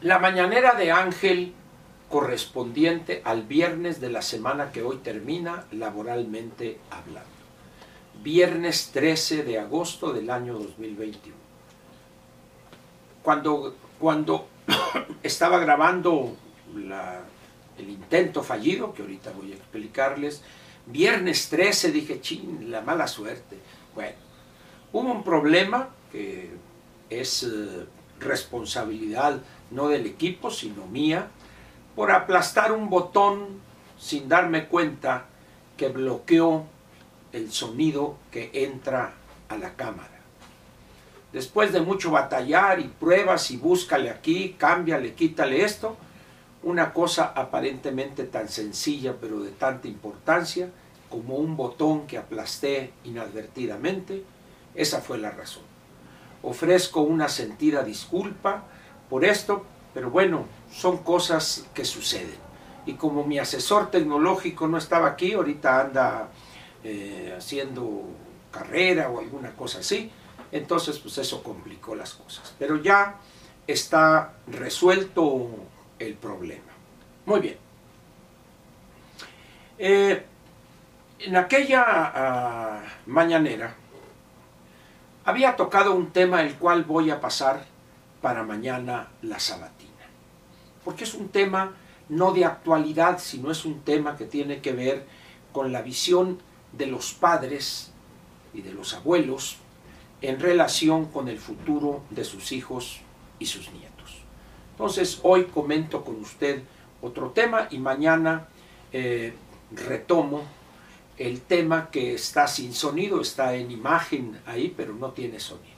la mañanera de Ángel correspondiente al viernes de la semana que hoy termina laboralmente hablando. Viernes 13 de agosto del año 2021. Cuando, cuando estaba grabando el intento fallido, que ahorita voy a explicarles, viernes 13 dije, ching, la mala suerte. Bueno, hubo un problema que es eh, responsabilidad no del equipo, sino mía, por aplastar un botón sin darme cuenta que bloqueó el sonido que entra a la cámara. Después de mucho batallar y pruebas y búscale aquí, cámbiale, quítale esto, una cosa aparentemente tan sencilla pero de tanta importancia como un botón que aplasté inadvertidamente, esa fue la razón. Ofrezco una sentida disculpa por esto, pero bueno, son cosas que suceden. Y como mi asesor tecnológico no estaba aquí, ahorita anda eh, haciendo carrera o alguna cosa así, entonces pues eso complicó las cosas. Pero ya está resuelto el problema. Muy bien. Eh, en aquella ah, mañanera había tocado un tema el cual voy a pasar para mañana la sabatina. Porque es un tema no de actualidad, sino es un tema que tiene que ver con la visión de los padres y de los abuelos en relación con el futuro de sus hijos y sus nietos. Entonces hoy comento con usted otro tema y mañana eh, retomo el tema que está sin sonido, está en imagen ahí, pero no tiene sonido.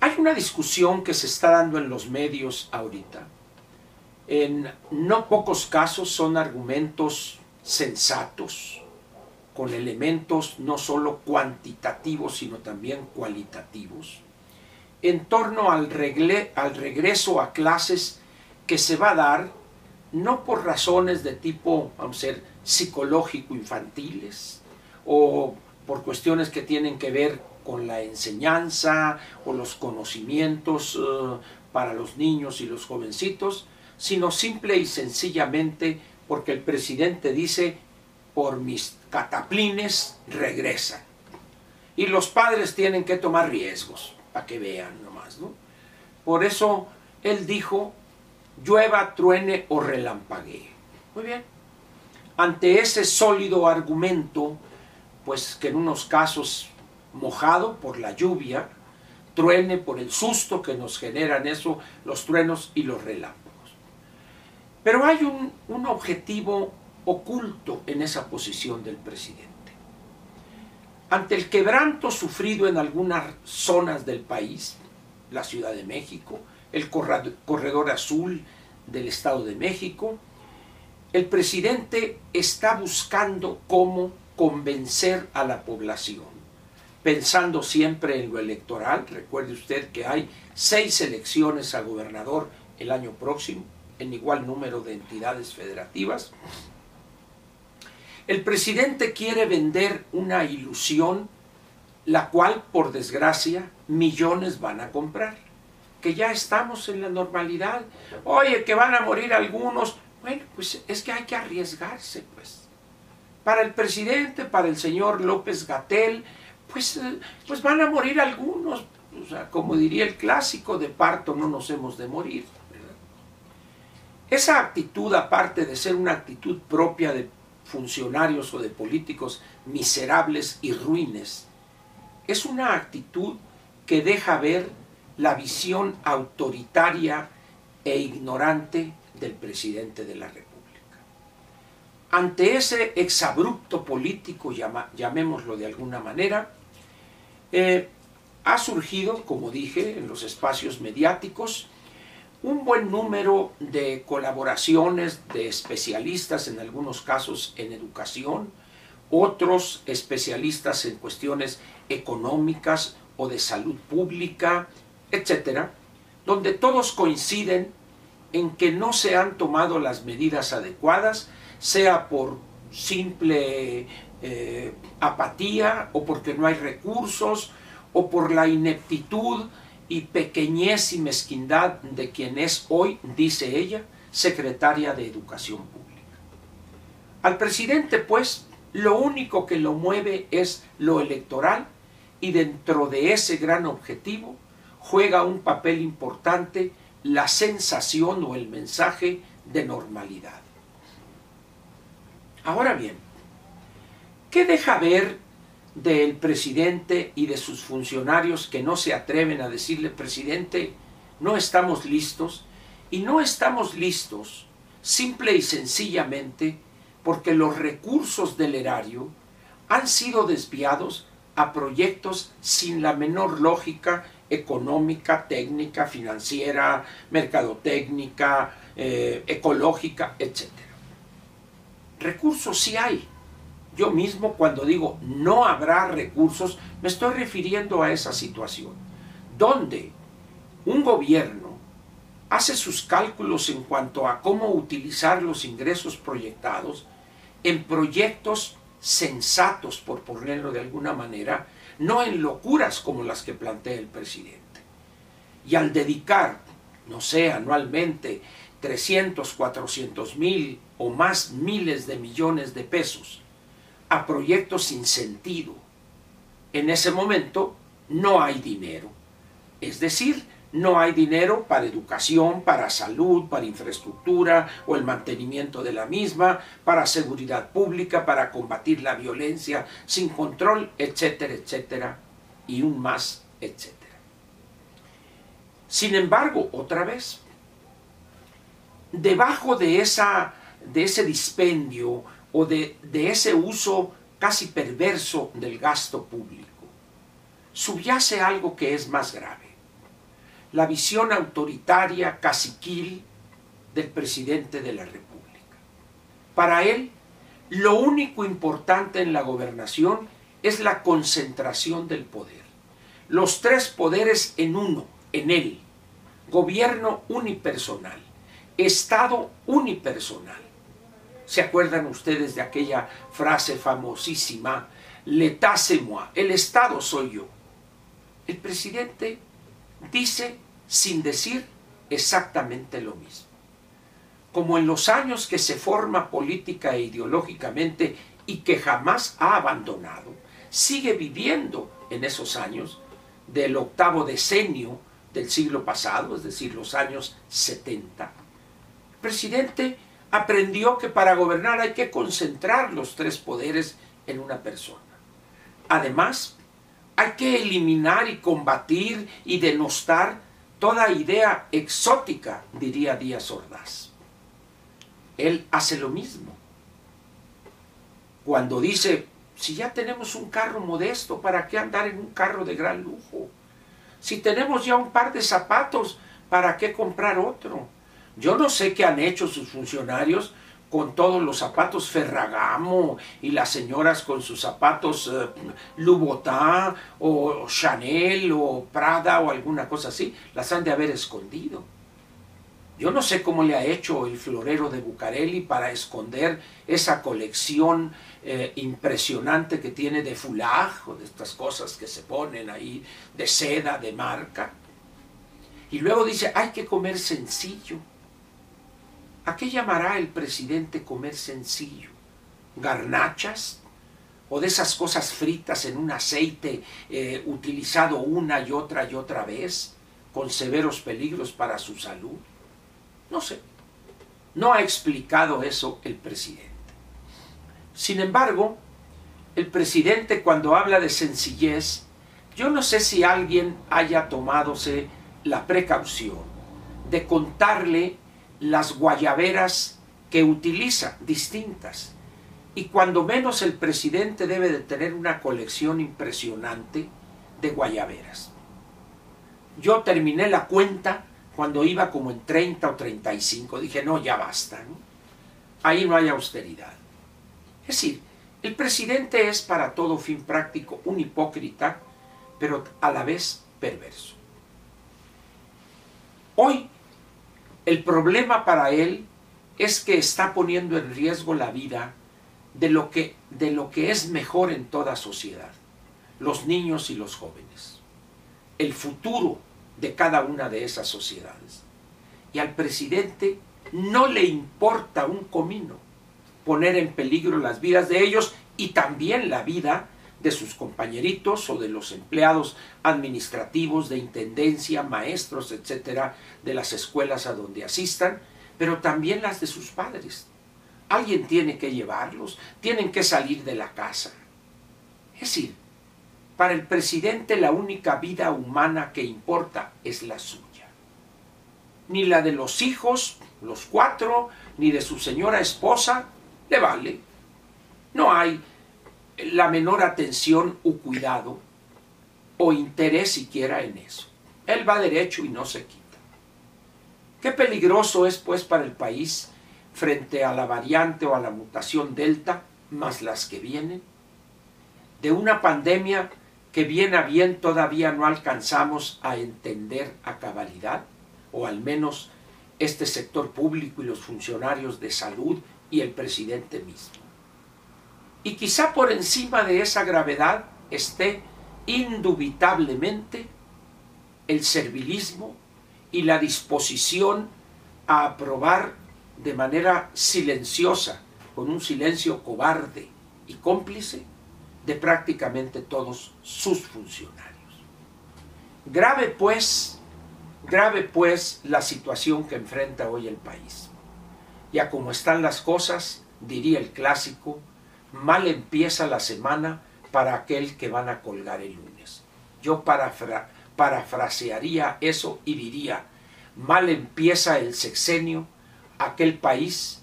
Hay una discusión que se está dando en los medios ahorita. En no pocos casos son argumentos sensatos, con elementos no solo cuantitativos, sino también cualitativos, en torno al, al regreso a clases que se va a dar no por razones de tipo, vamos a ser, psicológico-infantiles o por cuestiones que tienen que ver con la enseñanza o los conocimientos eh, para los niños y los jovencitos, sino simple y sencillamente porque el presidente dice, por mis cataplines regresan. Y los padres tienen que tomar riesgos, para que vean nomás, ¿no? Por eso él dijo, llueva, truene o relampaguee. Muy bien. Ante ese sólido argumento, pues que en unos casos mojado por la lluvia, truene por el susto que nos generan eso, los truenos y los relámpagos. Pero hay un, un objetivo oculto en esa posición del presidente. Ante el quebranto sufrido en algunas zonas del país, la Ciudad de México, el corredor azul del Estado de México, el presidente está buscando cómo convencer a la población pensando siempre en lo electoral. Recuerde usted que hay seis elecciones a gobernador el año próximo, en igual número de entidades federativas. El presidente quiere vender una ilusión, la cual, por desgracia, millones van a comprar. Que ya estamos en la normalidad. Oye, que van a morir algunos. Bueno, pues es que hay que arriesgarse, pues. Para el presidente, para el señor López Gatel, pues, eh, pues van a morir algunos. O sea, como diría el clásico, de parto no nos hemos de morir. Esa actitud, aparte de ser una actitud propia de funcionarios o de políticos miserables y ruines, es una actitud que deja ver la visión autoritaria e ignorante del presidente de la República. Ante ese exabrupto político, llamémoslo de alguna manera, eh, ha surgido, como dije, en los espacios mediáticos, un buen número de colaboraciones de especialistas, en algunos casos en educación, otros especialistas en cuestiones económicas o de salud pública, etcétera, donde todos coinciden en que no se han tomado las medidas adecuadas, sea por simple eh, apatía o porque no hay recursos o por la ineptitud y pequeñez y mezquindad de quien es hoy, dice ella, secretaria de Educación Pública. Al presidente, pues, lo único que lo mueve es lo electoral y dentro de ese gran objetivo juega un papel importante la sensación o el mensaje de normalidad. Ahora bien, ¿qué deja ver del presidente y de sus funcionarios que no se atreven a decirle, presidente, no estamos listos? Y no estamos listos simple y sencillamente porque los recursos del erario han sido desviados a proyectos sin la menor lógica económica, técnica, financiera, mercadotécnica, eh, ecológica, etc. Recursos sí hay. Yo mismo cuando digo no habrá recursos, me estoy refiriendo a esa situación, donde un gobierno hace sus cálculos en cuanto a cómo utilizar los ingresos proyectados en proyectos sensatos, por ponerlo de alguna manera, no en locuras como las que plantea el presidente. Y al dedicar, no sé, anualmente 300, 400 mil o más miles de millones de pesos a proyectos sin sentido, en ese momento no hay dinero. Es decir, no hay dinero para educación, para salud, para infraestructura o el mantenimiento de la misma, para seguridad pública, para combatir la violencia sin control, etcétera, etcétera, y un más, etcétera. Sin embargo, otra vez, debajo de, esa, de ese dispendio o de, de ese uso casi perverso del gasto público, subyace algo que es más grave la visión autoritaria, caciquil del presidente de la República. Para él, lo único importante en la gobernación es la concentración del poder. Los tres poderes en uno, en él. Gobierno unipersonal, Estado unipersonal. ¿Se acuerdan ustedes de aquella frase famosísima? L'état c'est moi, el Estado soy yo. El presidente dice sin decir exactamente lo mismo. Como en los años que se forma política e ideológicamente y que jamás ha abandonado, sigue viviendo en esos años del octavo decenio del siglo pasado, es decir, los años 70. El presidente aprendió que para gobernar hay que concentrar los tres poderes en una persona. Además, hay que eliminar y combatir y denostar toda idea exótica, diría Díaz Ordaz. Él hace lo mismo. Cuando dice, si ya tenemos un carro modesto, ¿para qué andar en un carro de gran lujo? Si tenemos ya un par de zapatos, ¿para qué comprar otro? Yo no sé qué han hecho sus funcionarios con todos los zapatos Ferragamo y las señoras con sus zapatos uh, Louboutin o Chanel o Prada o alguna cosa así, las han de haber escondido. Yo no sé cómo le ha hecho el florero de Bucareli para esconder esa colección eh, impresionante que tiene de foulard o de estas cosas que se ponen ahí, de seda, de marca. Y luego dice, hay que comer sencillo. ¿A qué llamará el presidente comer sencillo? ¿Garnachas? ¿O de esas cosas fritas en un aceite eh, utilizado una y otra y otra vez, con severos peligros para su salud? No sé. No ha explicado eso el presidente. Sin embargo, el presidente cuando habla de sencillez, yo no sé si alguien haya tomádose la precaución de contarle las guayaberas que utiliza, distintas. Y cuando menos el presidente debe de tener una colección impresionante de guayaberas. Yo terminé la cuenta cuando iba como en 30 o 35. Dije, no, ya basta. Ahí no hay austeridad. Es decir, el presidente es para todo fin práctico un hipócrita, pero a la vez perverso. Hoy el problema para él es que está poniendo en riesgo la vida de lo que, de lo que es mejor en toda sociedad, los niños y los jóvenes. El futuro de cada una de esas sociedades. Y al presidente no le importa un comino poner en peligro las vidas de ellos y también la vida de sus compañeritos o de los empleados administrativos, de intendencia, maestros, etcétera, de las escuelas a donde asistan, pero también las de sus padres. Alguien tiene que llevarlos, tienen que salir de la casa. Es decir, para el presidente la única vida humana que importa es la suya. Ni la de los hijos, los cuatro, ni de su señora esposa, le vale. No hay la menor atención o cuidado o interés siquiera en eso. Él va derecho y no se quita. Qué peligroso es pues para el país frente a la variante o a la mutación delta, más las que vienen, de una pandemia que bien a bien todavía no alcanzamos a entender a cabalidad, o al menos este sector público y los funcionarios de salud y el presidente mismo. Y quizá por encima de esa gravedad esté indubitablemente el servilismo y la disposición a aprobar de manera silenciosa, con un silencio cobarde y cómplice, de prácticamente todos sus funcionarios. Grave pues, grave pues la situación que enfrenta hoy el país. Ya como están las cosas, diría el clásico, mal empieza la semana para aquel que van a colgar el lunes. Yo parafrasearía eso y diría, mal empieza el sexenio aquel país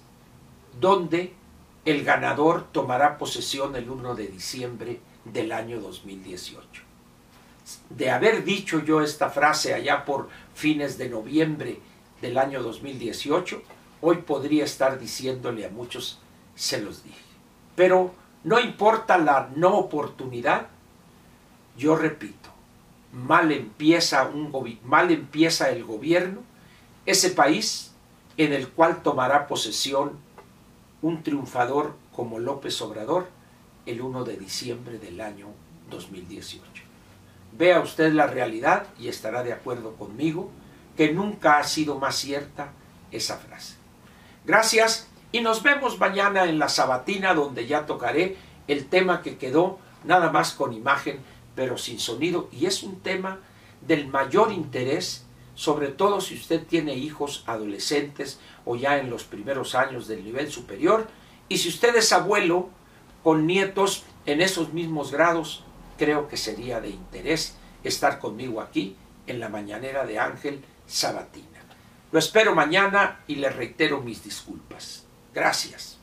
donde el ganador tomará posesión el 1 de diciembre del año 2018. De haber dicho yo esta frase allá por fines de noviembre del año 2018, hoy podría estar diciéndole a muchos, se los dije. Pero no importa la no oportunidad, yo repito, mal empieza, un mal empieza el gobierno, ese país en el cual tomará posesión un triunfador como López Obrador el 1 de diciembre del año 2018. Vea usted la realidad y estará de acuerdo conmigo que nunca ha sido más cierta esa frase. Gracias y nos vemos mañana en la sabatina donde ya tocaré el tema que quedó nada más con imagen pero sin sonido y es un tema del mayor interés sobre todo si usted tiene hijos adolescentes o ya en los primeros años del nivel superior y si usted es abuelo con nietos en esos mismos grados creo que sería de interés estar conmigo aquí en la mañanera de Ángel Sabatina. Lo espero mañana y le reitero mis disculpas. Gracias.